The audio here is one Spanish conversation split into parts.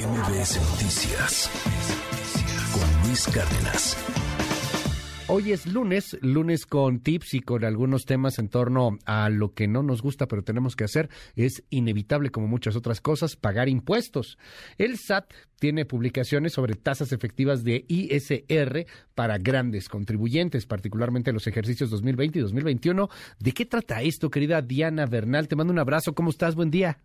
MBS Noticias con Luis Cárdenas. Hoy es lunes, lunes con tips y con algunos temas en torno a lo que no nos gusta pero tenemos que hacer. Es inevitable, como muchas otras cosas, pagar impuestos. El SAT tiene publicaciones sobre tasas efectivas de ISR para grandes contribuyentes, particularmente los ejercicios 2020 y 2021. ¿De qué trata esto, querida Diana Bernal? Te mando un abrazo. ¿Cómo estás? Buen día.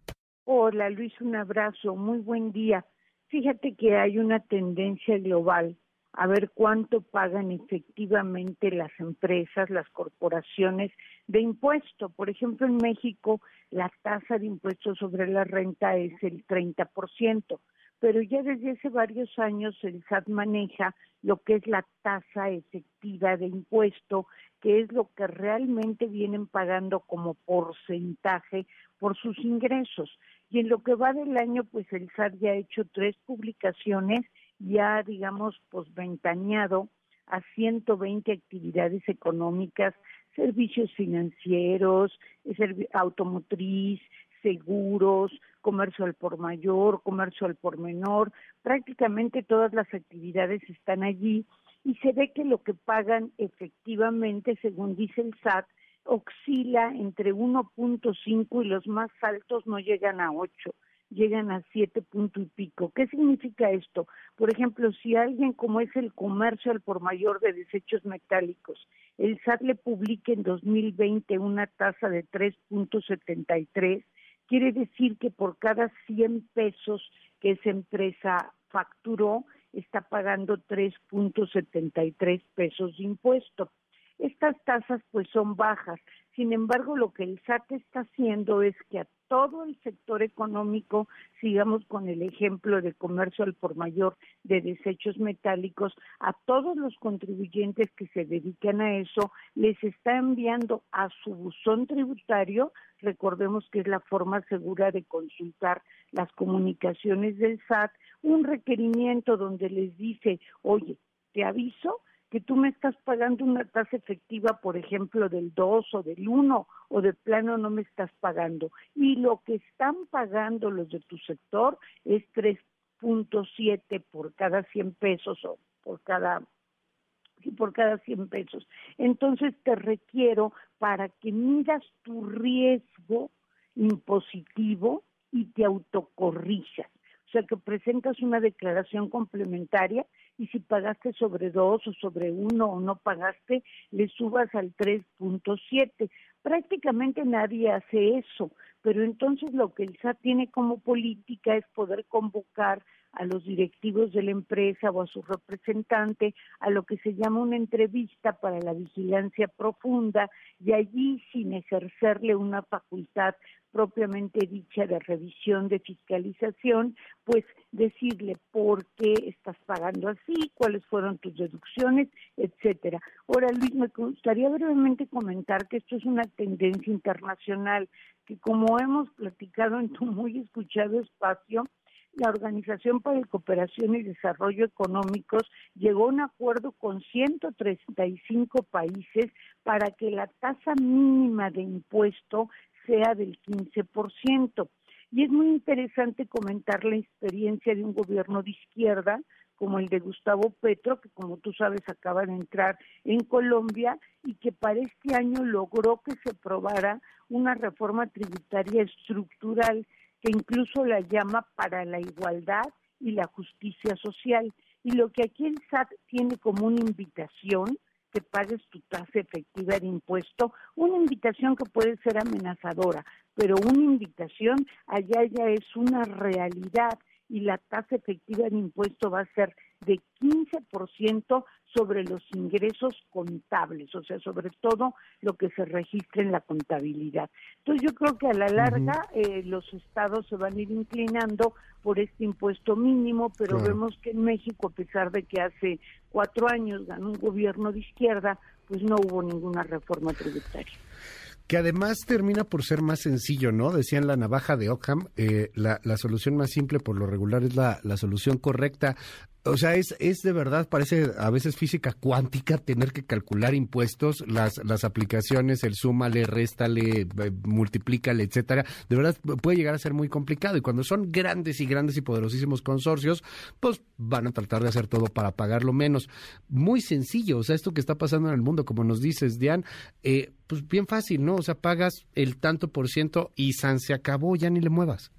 Hola Luis, un abrazo, muy buen día. Fíjate que hay una tendencia global a ver cuánto pagan efectivamente las empresas, las corporaciones de impuesto. Por ejemplo, en México la tasa de impuesto sobre la renta es el 30%, pero ya desde hace varios años el SAT maneja lo que es la tasa efectiva de impuesto, que es lo que realmente vienen pagando como porcentaje por sus ingresos. Y en lo que va del año, pues el SAT ya ha hecho tres publicaciones, ya digamos, pues ventaneado a 120 actividades económicas, servicios financieros, automotriz, seguros, comercio al por mayor, comercio al por menor, prácticamente todas las actividades están allí y se ve que lo que pagan efectivamente, según dice el SAT, oscila entre 1.5 y los más altos no llegan a 8 llegan a siete punto y pico. ¿Qué significa esto? Por ejemplo, si alguien como es el comercio al por mayor de desechos metálicos, el SAT le publica en 2020 una tasa de 3.73, quiere decir que por cada 100 pesos que esa empresa facturó, está pagando 3.73 pesos de impuesto. Estas tasas pues son bajas. Sin embargo, lo que el SAT está haciendo es que a todo el sector económico, sigamos con el ejemplo de comercio al por mayor de desechos metálicos, a todos los contribuyentes que se dedican a eso, les está enviando a su buzón tributario, recordemos que es la forma segura de consultar las comunicaciones del SAT, un requerimiento donde les dice, oye, te aviso que tú me estás pagando una tasa efectiva, por ejemplo, del 2 o del 1 o de plano no me estás pagando. Y lo que están pagando los de tu sector es 3.7 por cada 100 pesos o por cada por cada 100 pesos. Entonces te requiero para que miras tu riesgo impositivo y te autocorrijas. O sea, que presentas una declaración complementaria y si pagaste sobre dos o sobre uno o no pagaste, le subas al 3.7. Prácticamente nadie hace eso, pero entonces lo que el SAT tiene como política es poder convocar a los directivos de la empresa o a su representante a lo que se llama una entrevista para la vigilancia profunda y allí sin ejercerle una facultad propiamente dicha de revisión, de fiscalización, pues decirle por qué estás pagando así, cuáles fueron tus deducciones, etcétera. Ahora, Luis, me gustaría brevemente comentar que esto es una tendencia internacional que como hemos platicado en tu muy escuchado espacio, la Organización para la Cooperación y Desarrollo Económicos llegó a un acuerdo con 135 países para que la tasa mínima de impuesto sea del 15%. Y es muy interesante comentar la experiencia de un gobierno de izquierda como el de Gustavo Petro, que como tú sabes acaba de entrar en Colombia y que para este año logró que se aprobara una reforma tributaria estructural que incluso la llama para la igualdad y la justicia social. Y lo que aquí el SAT tiene como una invitación que pagues tu tasa efectiva de impuesto, una invitación que puede ser amenazadora, pero una invitación allá ya es una realidad y la tasa efectiva de impuesto va a ser de 15% sobre los ingresos contables, o sea, sobre todo lo que se registra en la contabilidad. Entonces yo creo que a la larga eh, los estados se van a ir inclinando por este impuesto mínimo, pero vemos que en México, a pesar de que hace cuatro años ganó un gobierno de izquierda, pues no hubo ninguna reforma tributaria que además termina por ser más sencillo, ¿no? Decían la navaja de Ockham, eh, la, la, solución más simple por lo regular es la, la solución correcta. O sea, es, es de verdad, parece a veces física cuántica tener que calcular impuestos, las, las aplicaciones, el súmale, réstale, eh, multiplícale, etcétera. De verdad puede llegar a ser muy complicado. Y cuando son grandes y grandes y poderosísimos consorcios, pues van a tratar de hacer todo para pagarlo menos. Muy sencillo. O sea, esto que está pasando en el mundo, como nos dices, Diane, eh, pues bien fácil, ¿no? O sea, pagas el tanto por ciento y San se acabó, ya ni le muevas.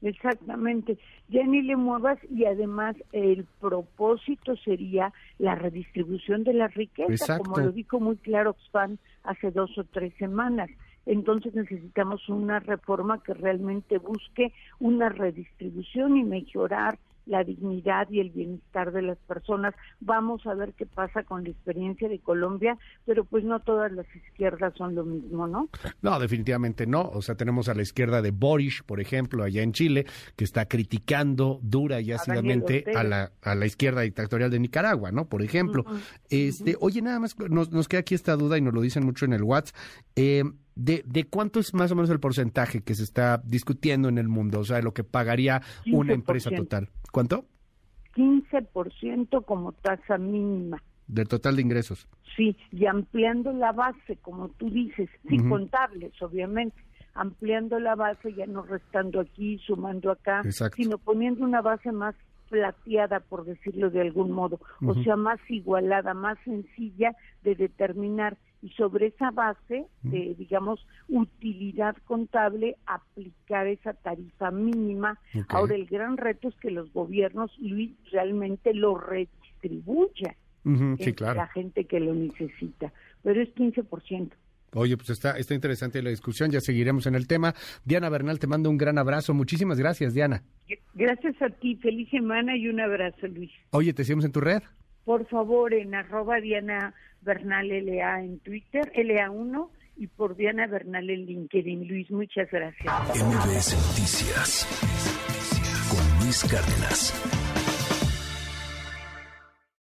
Exactamente, ya ni le muevas y además el propósito sería la redistribución de la riqueza, como lo dijo muy claro Oxfam hace dos o tres semanas. Entonces necesitamos una reforma que realmente busque una redistribución y mejorar la dignidad y el bienestar de las personas. Vamos a ver qué pasa con la experiencia de Colombia, pero pues no todas las izquierdas son lo mismo, ¿no? No, definitivamente no. O sea, tenemos a la izquierda de Boris, por ejemplo, allá en Chile, que está criticando dura y ácidamente a, la, a la izquierda dictatorial de Nicaragua, ¿no? Por ejemplo. este, Oye, nada más nos, nos queda aquí esta duda y nos lo dicen mucho en el WhatsApp. Eh, de, de, cuánto es más o menos el porcentaje que se está discutiendo en el mundo, o sea, de lo que pagaría una empresa total. ¿Cuánto? 15% como tasa mínima. Del total de ingresos. Sí, y ampliando la base, como tú dices, sin contables, obviamente, ampliando la base, ya no restando aquí, sumando acá, sino poniendo una base más plateada, por decirlo de algún modo, o sea, más igualada, más sencilla de determinar y sobre esa base de, digamos, utilidad contable, aplicar esa tarifa mínima. Ahora, el gran reto es que los gobiernos, Luis, realmente lo redistribuyan sí, claro. la gente que lo necesita, pero es 15%. Oye, pues está, está interesante la discusión, ya seguiremos en el tema. Diana Bernal, te mando un gran abrazo. Muchísimas gracias, Diana. Gracias a ti, feliz semana y un abrazo, Luis. Oye, ¿te seguimos en tu red? Por favor, en arroba Diana Bernal LA en Twitter, LA1 y por Diana Bernal en LinkedIn. Luis, muchas gracias. MBS Noticias con Luis Cárdenas.